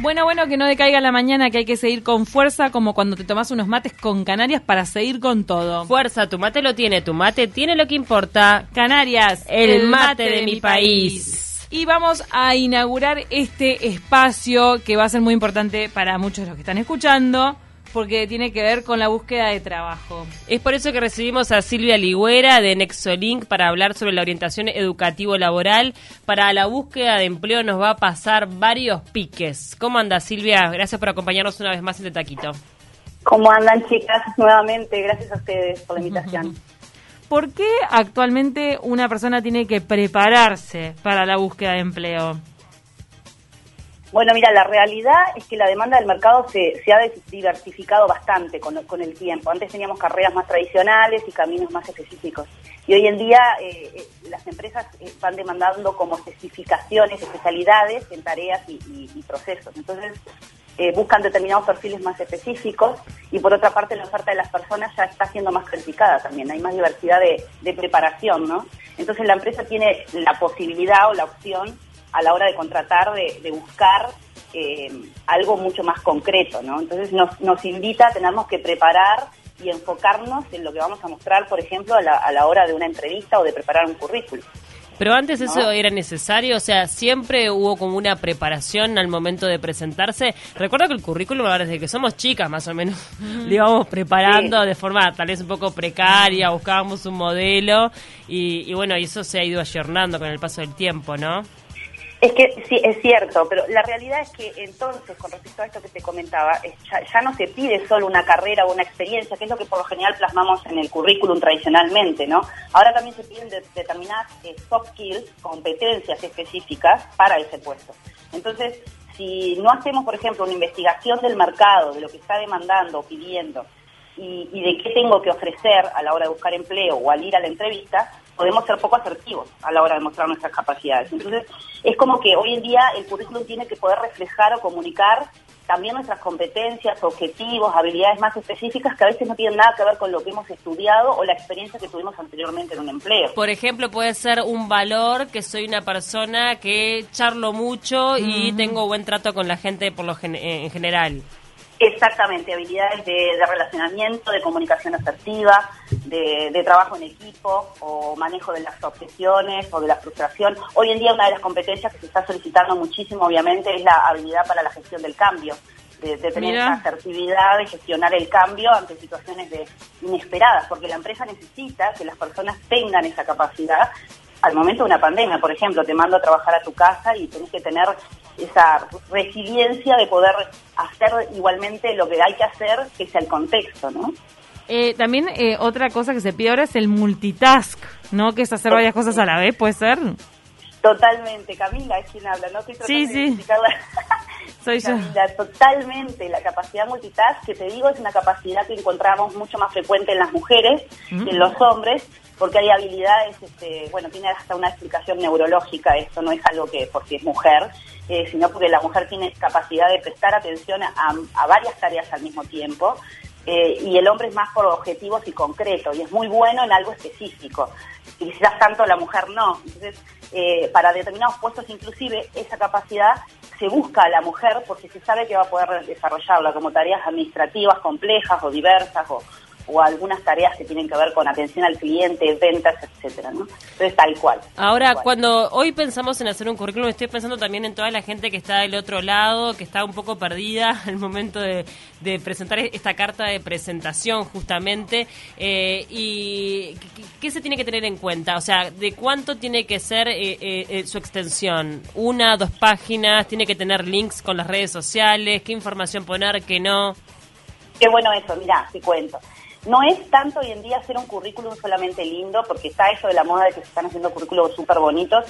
Bueno, bueno, que no decaiga la mañana, que hay que seguir con fuerza, como cuando te tomas unos mates con Canarias para seguir con todo. Fuerza, tu mate lo tiene, tu mate tiene lo que importa. Canarias, el, mate, de, mi país. Y vamos a inaugurar este espacio que va a ser muy importante para muchos de los que están escuchando porque tiene que ver con la búsqueda de trabajo. Es por eso que recibimos a Silvia Ligüera de Nexolink para hablar sobre la orientación educativo-laboral. Para la búsqueda de empleo nos va a pasar varios piques. ¿Cómo anda Silvia? Gracias por acompañarnos una vez más en Taquito. ¿Cómo andan chicas? Nuevamente, gracias a ustedes por la invitación. ¿Por qué actualmente una persona tiene que prepararse para la búsqueda de empleo? Bueno, mira, la realidad es que la demanda del mercado se, se ha diversificado bastante con, con, el tiempo. Antes teníamos carreras más tradicionales y caminos más específicos. Y hoy en día eh, eh, las empresas están demandando como especificaciones, especialidades en tareas y, procesos. Entonces, eh, buscan determinados perfiles más específicos y por otra parte la oferta de las personas ya está siendo más calificada también, hay más diversidad de, de preparación, ¿no? Entonces la empresa tiene la posibilidad o la opción a la hora de contratar, de, buscar eh, algo mucho más concreto, ¿no? Entonces nos, nos invita a tenernos que preparar y enfocarnos en lo que vamos a mostrar, por ejemplo, a la, a la hora de una entrevista o de preparar un currículum. Pero antes eso era necesario, o sea, siempre hubo como una preparación al momento de presentarse. Recuerdo que el currículum, ahora desde que somos chicas más o menos, lo íbamos preparando de forma tal vez un poco precaria, buscábamos un modelo y, y bueno, y eso se ha ido ayornando con el paso del tiempo, ¿no? Es que sí, es cierto, pero la realidad es que entonces, con respecto a esto que te comentaba, ya, no se pide solo una carrera o una experiencia, que es lo que por lo general plasmamos en el currículum tradicionalmente, ¿no? Ahora también se piden determinadas eh, soft skills, competencias específicas para ese puesto. Entonces, si no hacemos, por ejemplo, una investigación del mercado, de lo que está demandando o pidiendo, y, y de qué tengo que ofrecer a la hora de buscar empleo o al ir a la entrevista, podemos ser poco asertivos a la hora de mostrar nuestras capacidades. Entonces, es como que hoy en día el currículum tiene que poder reflejar o comunicar también nuestras competencias, objetivos, habilidades más específicas que a veces no tienen nada que ver con lo que hemos estudiado o la experiencia que tuvimos anteriormente en un empleo. Por ejemplo, puede ser un valor que soy una persona que charlo mucho y tengo buen trato con la gente por lo en general. Exactamente, habilidades de, relacionamiento, de comunicación asertiva, de, trabajo en equipo o manejo de las objeciones o de la frustración. Hoy en día una de las competencias que se está solicitando muchísimo, obviamente, es la habilidad para la gestión del cambio, de, tener esa asertividad, de gestionar el cambio ante situaciones de inesperadas, porque la empresa necesita que las personas tengan esa capacidad al momento de una pandemia, por ejemplo, te mando a trabajar a tu casa y tenés que tener esa resiliencia de poder hacer igualmente lo que hay que hacer, que sea el contexto, ¿no? Eh, también eh, otra cosa que se pide ahora es el multitask, ¿no? Que es hacer varias cosas a la vez, ¿puede ser? Totalmente, Camila es quien habla, ¿no? sí, sí. Soy Camila, totalmente. La capacidad multitask, que te digo, es una capacidad que encontramos mucho más frecuente en las mujeres que en mm. los hombres, porque hay habilidades, este, bueno, tiene hasta una explicación neurológica, esto no es algo que porque es mujer, eh, sino porque la mujer tiene capacidad de prestar atención a, varias tareas al mismo tiempo, eh, y el hombre es más por objetivos y concreto, y es muy bueno en algo específico, y quizás tanto la mujer no. Entonces, eh, para determinados puestos inclusive, esa capacidad se busca a la mujer porque se sabe que va a poder desarrollarla como tareas administrativas complejas o diversas o, o algunas tareas que tienen que ver con atención al cliente, ventas, etcétera, ¿no? Entonces, tal cual. Ahora, cuando hoy pensamos en hacer un currículum, estoy pensando también en toda la gente que está del otro lado, que está un poco perdida al momento de, presentar esta carta de presentación, justamente. Eh, ¿Y qué, se tiene que tener en cuenta? O sea, ¿de cuánto tiene que ser eh, eh, su extensión? ¿Una, dos páginas? ¿Tiene que tener links con las redes sociales? ¿Qué información poner, qué no? Qué bueno eso, mira, te cuento. No es tanto hoy en día hacer un currículum solamente lindo, porque está eso de la moda de que se están haciendo currículos súper bonitos.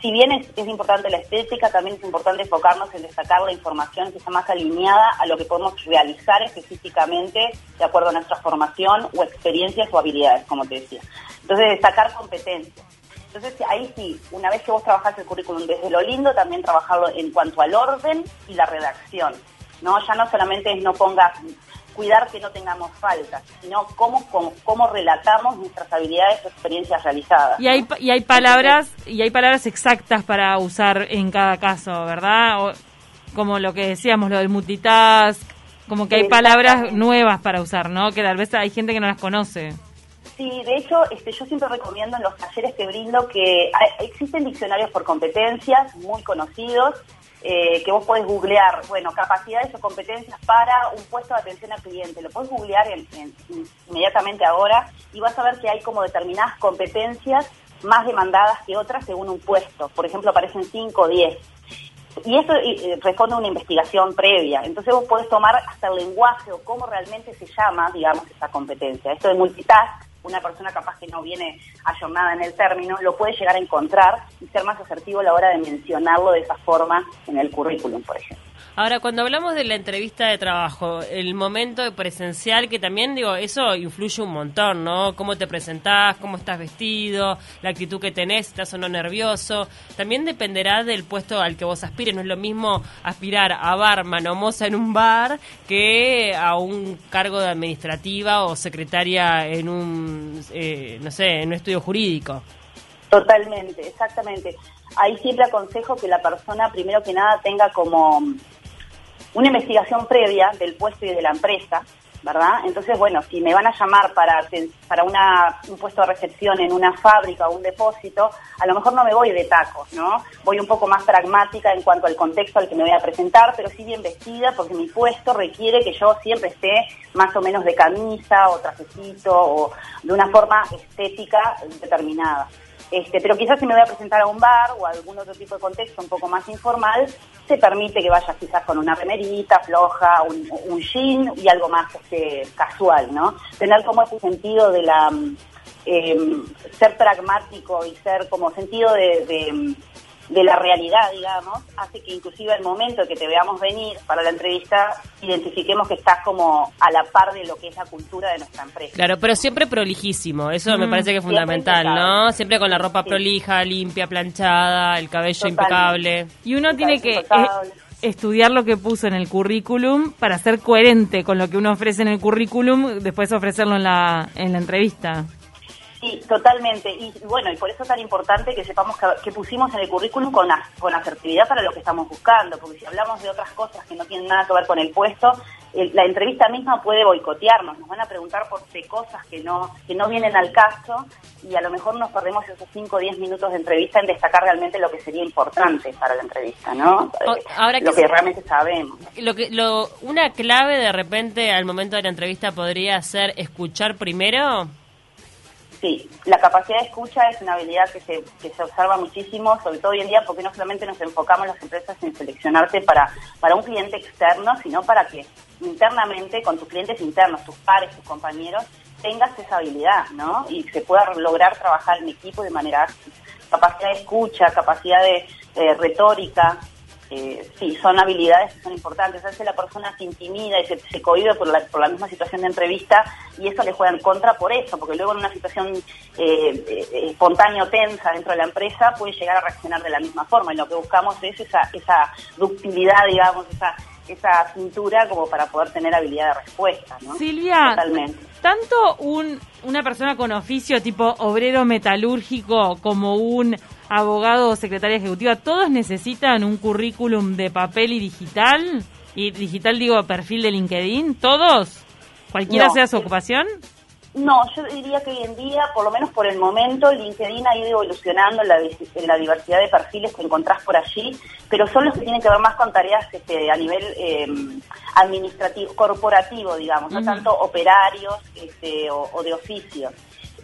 Si bien es, importante la estética, también es importante enfocarnos en destacar la información que está más alineada a lo que podemos realizar específicamente de acuerdo a nuestra formación o experiencias o habilidades, como te decía. Entonces, destacar competencias. Entonces, ahí sí, una vez que vos trabajás el currículum desde lo lindo, también trabajarlo en cuanto al orden y la redacción. ¿no? Ya no solamente es no pongas cuidar que no tengamos faltas, sino cómo, cómo, relatamos nuestras habilidades o experiencias realizadas. Y hay, y hay palabras y hay palabras exactas para usar en cada caso, ¿verdad? como lo que decíamos, lo del multitask, como que hay palabras nuevas para usar, ¿no? Que tal vez hay gente que no las conoce. Sí, de hecho, este, yo siempre recomiendo en los talleres que brindo que existen diccionarios por competencias muy conocidos, eh, que vos podés googlear, bueno, capacidades o competencias para un puesto de atención al cliente. Lo podés googlear inmediatamente ahora y vas a ver que hay como determinadas competencias más demandadas que otras según un puesto. Por ejemplo, aparecen 5 o 10. Y eso responde a una investigación previa. Entonces vos podés tomar hasta el lenguaje o cómo realmente se llama, digamos, esa competencia. Esto de multitask una persona capaz que no viene ayornada en el término, lo puede llegar a encontrar y ser más asertivo a la hora de mencionarlo de esa forma en el currículum, por ejemplo. Ahora, cuando hablamos de la entrevista de trabajo, el momento presencial, que también, digo, eso influye un montón, ¿no? Cómo te presentás, cómo estás vestido, la actitud que tenés, estás o no nervioso. También dependerá del puesto al que vos aspires. No es lo mismo aspirar a barman o moza en un bar que a un cargo de administrativa o secretaria en un, eh, no sé, en un estudio jurídico. Totalmente, exactamente. Ahí siempre aconsejo que la persona, primero que nada, tenga como una investigación previa del puesto y de la empresa, ¿verdad? Entonces, bueno, si me van a llamar para, para una, un puesto de recepción en una fábrica o un depósito, a lo mejor no me voy de tacos, ¿no? Voy un poco más pragmática en cuanto al contexto al que me voy a presentar, pero sí bien vestida porque mi puesto requiere que yo siempre esté más o menos de camisa o trajecito o de una forma estética determinada. Este, pero quizás si me voy a presentar a un bar o a algún otro tipo de contexto un poco más informal, se permite que vayas quizás con una remerita floja, un, jean y algo más este, casual, ¿no? Tener como ese sentido de la... Eh, ser pragmático y ser como sentido de la realidad, digamos, hace que inclusive el momento que te veamos venir para la entrevista, identifiquemos que estás como a la par de lo que es la cultura de nuestra empresa. Claro, pero siempre prolijísimo, eso me parece que es fundamental, ¿no? Siempre con la ropa prolija, limpia, planchada, el cabello impecable. Y uno tiene que... estudiar lo que puso en el currículum para ser coherente con lo que uno ofrece en el currículum, después ofrecerlo en la, en la entrevista. Sí, totalmente. Y bueno, y por eso es tan importante que sepamos que, pusimos en el currículum con, con asertividad para lo que estamos buscando, porque si hablamos de otras cosas que no tienen nada que ver con el puesto, la entrevista misma puede boicotearnos, nos van a preguntar por cosas que no, que no vienen al caso y a lo mejor nos perdemos esos 5 o 10 minutos de entrevista en destacar realmente lo que sería importante para la entrevista, ¿no? Ahora lo que, realmente sabemos. Lo que, lo, una clave de repente al momento de la entrevista podría ser escuchar primero. Sí, la capacidad de escucha es una habilidad que se, que se observa muchísimo, sobre todo hoy en día, porque no solamente nos enfocamos las empresas en seleccionarte para, para un cliente externo, sino para que internamente, con tus clientes internos, tus pares, tus compañeros, tengas esa habilidad, ¿no? Y se pueda lograr trabajar en equipo de manera Capacidad de escucha, capacidad de eh, retórica, eh, sí, son habilidades que son importantes. A veces la persona se intimida y se, se cohibe por la, por la misma situación de entrevista y eso le juega en contra por eso, porque luego en una situación eh, eh, espontánea o tensa dentro de la empresa puede llegar a reaccionar de la misma forma y lo que buscamos es esa, esa ductilidad, digamos, esa esa cintura como para poder tener habilidad de respuesta, ¿no? Silvia, Totalmente. tanto un, una persona con oficio tipo obrero metalúrgico como un abogado o secretaria ejecutiva, ¿todos necesitan un currículum de papel y digital? Y digital digo perfil de LinkedIn, ¿todos? ¿Cualquiera sea su ocupación? No, yo diría que hoy en día, por lo menos por el momento, LinkedIn ha ido evolucionando en la, diversidad de perfiles que encontrás por allí, pero son los que tienen que ver más con tareas este, a nivel eh, administrativo, corporativo, digamos, no tanto operarios este, o de oficio.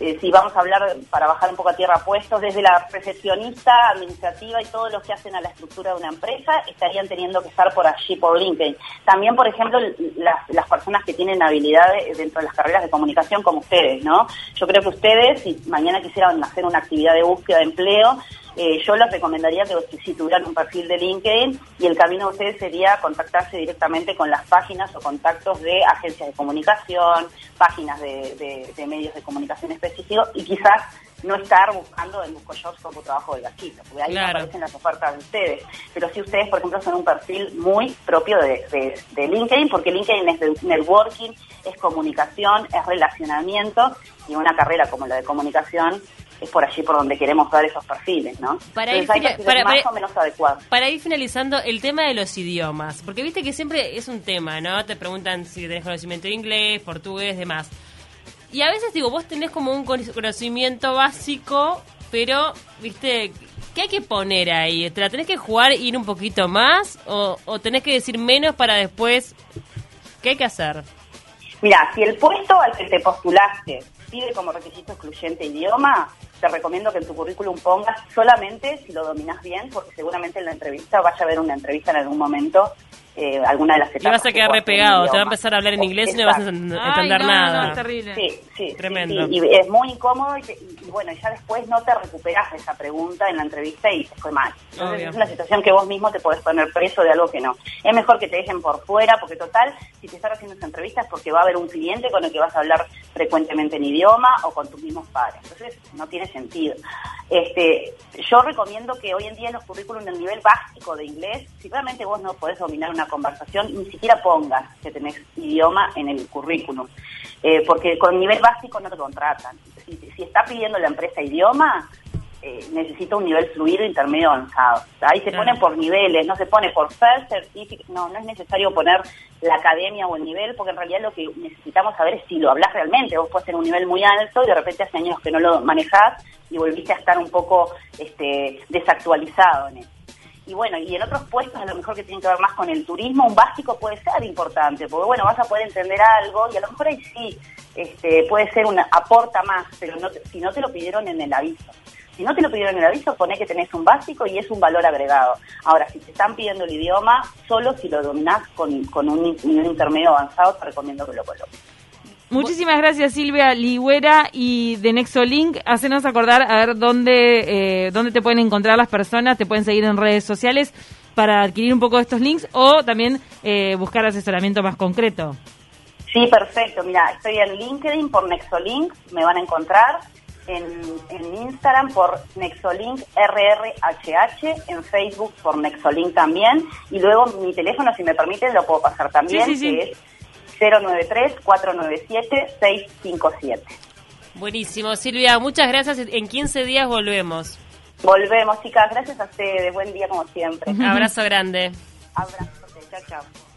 Eh, si vamos a hablar para bajar un poco a tierra puestos, desde la recepcionista administrativa y todos los que hacen a la estructura de una empresa, estarían teniendo que estar por allí, por LinkedIn. También, por ejemplo, las, las personas que tienen habilidades dentro de las carreras de comunicación como ustedes, ¿no? Yo creo que ustedes, si mañana quisieran hacer una actividad de búsqueda de empleo, eh, yo les recomendaría que si tuvieran un perfil de LinkedIn y el camino de ustedes sería contactarse directamente con las páginas o contactos de agencias de comunicación, páginas de, medios de comunicación específicos y quizás no estar buscando en BuscoJobs como trabajo de gachito, porque ahí no aparecen las ofertas de ustedes. Pero si ustedes, por ejemplo, son un perfil muy propio de, de LinkedIn, porque LinkedIn es de networking, es comunicación, es relacionamiento, y una carrera como la de comunicación es por allí por donde queremos dar esos perfiles, ¿no? Para Entonces, ir, para, más para- o menos adecuados. para ir finalizando, el tema de los idiomas, porque viste que siempre es un tema, ¿no? Te preguntan si tenés conocimiento de inglés, portugués, demás. Y a veces digo, vos tenés como un cono- conocimiento básico, pero, viste, ¿qué hay que poner ahí? ¿Te la tenés que jugar, ir un poquito más? ¿O, o tenés que decir menos para después? ¿Qué hay que hacer? Mira, si el puesto al que te postulaste pide como requisito excluyente idioma, te recomiendo que en tu currículum pongas solamente si lo dominas bien, porque seguramente en la entrevista vaya a haber una entrevista en algún momento, eh, alguna de las etapas. Y vas a que quedar repegado, en te va a empezar a hablar en inglés y no vas a Ay, entender no, nada. no, es terrible. Sí, sí, Tremendo. sí, sí, y es muy incómodo y, te- y- y bueno, ya después no te recuperas de esa pregunta en la entrevista y te fue mal. Entonces Obvio. es una situación que vos mismo te podés poner preso de algo que no. Es mejor que te dejen por fuera porque total, si te están haciendo esa entrevista es porque va a haber un cliente con el que vas a hablar frecuentemente en idioma o con tus mismos padres. Entonces no tiene sentido. Este, yo recomiendo que hoy en día en los currículums del nivel básico de inglés, si realmente vos no podés dominar una conversación, ni siquiera pongas que tenés idioma en el currículum, Eh, porque con nivel básico no te contratan. Si, si está pidiendo la empresa idioma, eh, necesita un nivel fluido intermedio avanzado. Ahí se ponen por niveles, no se pone por first certificate, no, no es necesario poner la academia o el nivel, porque en realidad lo que necesitamos saber es si lo hablas realmente. Vos puedes tener un nivel muy alto y de repente hace años que no lo manejás y volviste a estar un poco este, desactualizado en eso. Y bueno, y en otros puestos a lo mejor que tienen que ver más con el turismo, un básico puede ser importante, porque bueno, vas a poder entender algo y a lo mejor ahí sí este, puede ser una aporta más, pero no si no te lo pidieron en el aviso. Si no te lo pidieron en el aviso, poné que tenés un básico y es un valor agregado. Ahora, si te están pidiendo el idioma, solo si lo dominás con, con un nivel intermedio avanzado, te recomiendo que lo coloques. Muchísimas gracias Silvia Ligüera y de Nexolink. Hacenos acordar a ver dónde, eh, dónde te pueden encontrar las personas, te pueden seguir en redes sociales para adquirir un poco de estos links o también eh, buscar asesoramiento más concreto. Sí, perfecto. Mira, estoy en LinkedIn por Nexolink, me van a encontrar. En, en Instagram por Nexolink RRHH, en Facebook por Nexolink también. Y luego mi teléfono, si me permiten, lo puedo pasar también, Sí, sí, sí. que es 093-497-657. Buenísimo, Silvia, muchas gracias. En 15 días volvemos. Volvemos, chicas. Gracias a ustedes. Buen día como siempre. Abrazo grande. Abrazo. Chao, chao.